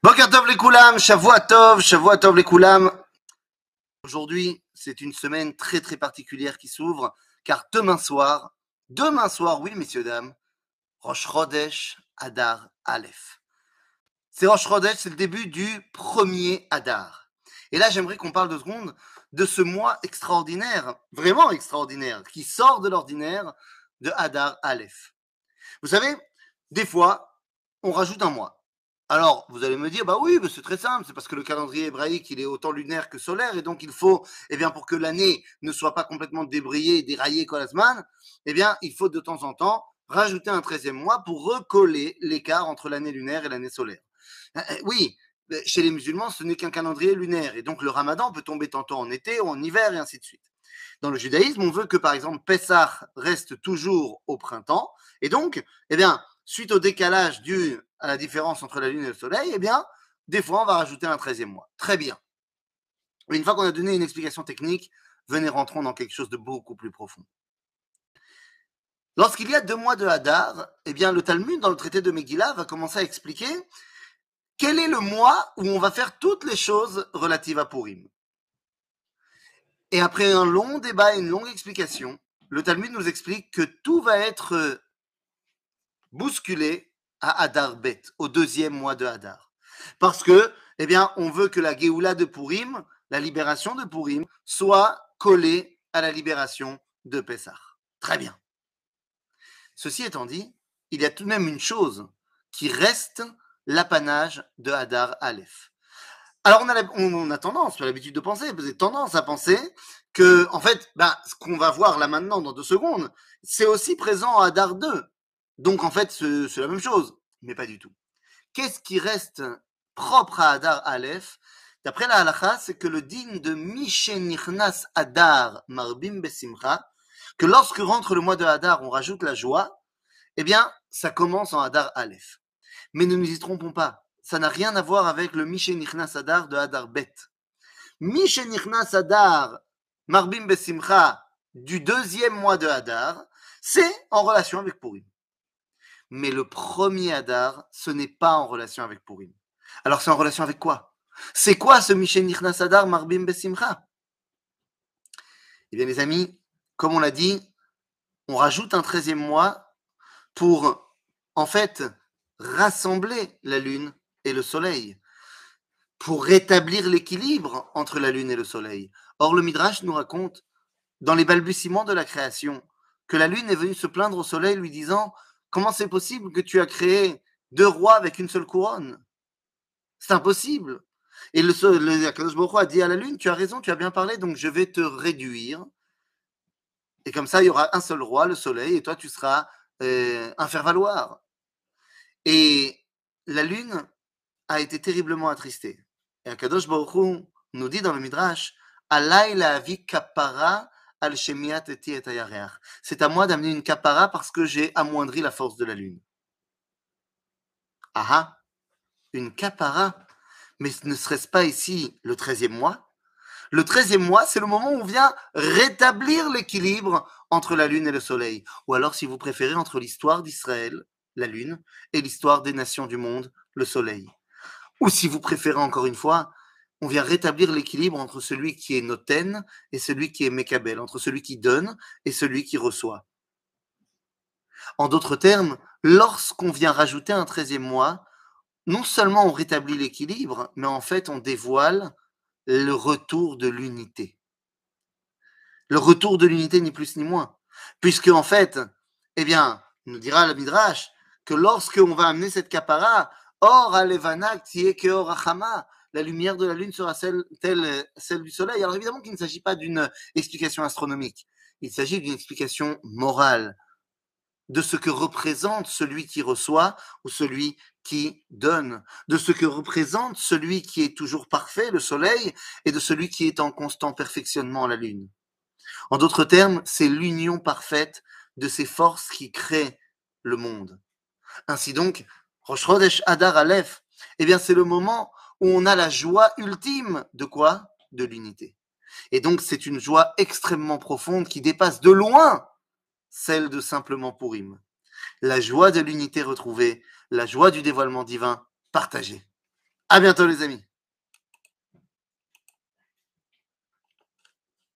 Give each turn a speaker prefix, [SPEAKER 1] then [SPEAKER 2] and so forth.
[SPEAKER 1] Boker Tov les Koulam, Shavua Tov, Shavua Tov les Koulam. Aujourd'hui, c'est une semaine très très particulière qui s'ouvre, car demain soir, demain soir, oui messieurs dames, Rosh Chodesh Adar Aleph. C'est Rosh Chodesh, c'est le début du premier Adar. Et là, j'aimerais qu'on parle deux secondes de ce mois extraordinaire, vraiment extraordinaire, qui sort de l'ordinaire de Adar Aleph. Vous savez, des fois, on rajoute un mois. Alors, vous allez me dire, bah oui, c'est très simple, c'est parce que le calendrier hébraïque, il est autant lunaire que solaire, et donc il faut, eh bien, pour que l'année ne soit pas complètement débrayée, déraillée comme la semaine, eh bien, il faut de temps en temps rajouter un treizième mois pour recoller l'écart entre l'année lunaire et l'année solaire. Euh, euh, oui, chez les musulmans, ce n'est qu'un calendrier lunaire, et donc le ramadan peut tomber tantôt en été ou en hiver, et ainsi de suite. Dans le judaïsme, on veut que, par exemple, Pessah reste toujours au printemps, et donc, eh bien, suite au décalage dû à la différence entre la Lune et le Soleil, eh bien, des fois, on va rajouter un 13e mois. Très bien. Une fois qu'on a donné une explication technique, venez rentrons dans quelque chose de beaucoup plus profond. Lorsqu'il y a deux mois de Hadar, eh bien, le Talmud, dans le traité de Megillah, va commencer à expliquer quel est le mois où on va faire toutes les choses relatives à Purim. Et après un long débat et une longue explication, le Talmud nous explique que tout va être bousculé à Hadar Bet, au deuxième mois de Hadar. Parce que, eh on veut que la Géoula de Purim, la libération de Purim, soit collée à la libération de Pessah. Très bien. Ceci étant dit, il y a tout de même une chose qui reste l'apanage de Hadar Aleph. Alors on a, on a tendance, l'habitude de penser, vous avez tendance à penser que, en fait, bah, ce qu'on va voir là maintenant dans deux secondes, c'est aussi présent à Hadar 2. Donc en fait, c'est la même chose, mais pas du tout. Qu'est-ce qui reste propre à Adar Aleph? D'après la halakha, c'est que le digne de Nichnas Adar Marbim Besimcha, que lorsque rentre le mois de Hadar, on rajoute la joie, eh bien, ça commence en Hadar Aleph. Mais ne nous y trompons pas, ça n'a rien à voir avec le Nichnas Adar de Hadar Bet. Nichnas Adar Marbim Besimcha du deuxième mois de Hadar, c'est en relation avec Purim mais le premier Hadar, ce n'est pas en relation avec Purim. Alors c'est en relation avec quoi? C'est quoi ce Mishen Nichnas Hadar Marbim Besimcha? Eh bien les amis, comme on l'a dit, on rajoute un treizième mois pour en fait rassembler la lune et le soleil, pour rétablir l'équilibre entre la lune et le soleil. Or le Midrash nous raconte dans les balbutiements de la création que la lune est venue se plaindre au soleil lui disant Comment c'est possible que tu as créé deux rois avec une seule couronne? C'est impossible. Et le, le a dit à la lune, tu as raison, tu as bien parlé, donc je vais te réduire. Et comme ça, il y aura un seul roi, le soleil, et toi, tu seras euh, un faire-valoir. Et la lune a été terriblement attristée. Et Akadosh Baruch nous dit dans le Midrash, Alay c'est à moi d'amener une capara parce que j'ai amoindri la force de la lune. Ah ah, une capara Mais ne serait-ce pas ici le treizième mois? Le treizième mois, c'est le moment où on vient rétablir l'équilibre entre la lune et le soleil. Ou alors, si vous préférez, entre l'histoire d'Israël, la lune, et l'histoire des nations du monde, le soleil. Ou si vous préférez encore une fois, on vient rétablir l'équilibre entre celui qui est noten et celui qui est mekabel, entre celui qui donne et celui qui reçoit. En d'autres termes, lorsqu'on vient rajouter un treizième mois, non seulement on rétablit l'équilibre, mais en fait on dévoile le retour de l'unité. Le retour de l'unité, ni plus ni moins. Puisque en fait, eh bien, nous dira le Midrash que lorsqu'on va amener cette capara, or alevanak tieke or la lumière de la Lune sera celle, telle celle du Soleil. Alors évidemment qu'il ne s'agit pas d'une explication astronomique, il s'agit d'une explication morale de ce que représente celui qui reçoit ou celui qui donne, de ce que représente celui qui est toujours parfait, le Soleil, et de celui qui est en constant perfectionnement, la Lune. En d'autres termes, c'est l'union parfaite de ces forces qui créent le monde. Ainsi donc, Rosh Adar Aleph, eh bien c'est le moment on a la joie ultime de quoi? De l'unité. Et donc c'est une joie extrêmement profonde qui dépasse de loin celle de simplement Purim. La joie de l'unité retrouvée, la joie du dévoilement divin partagé. À bientôt les amis.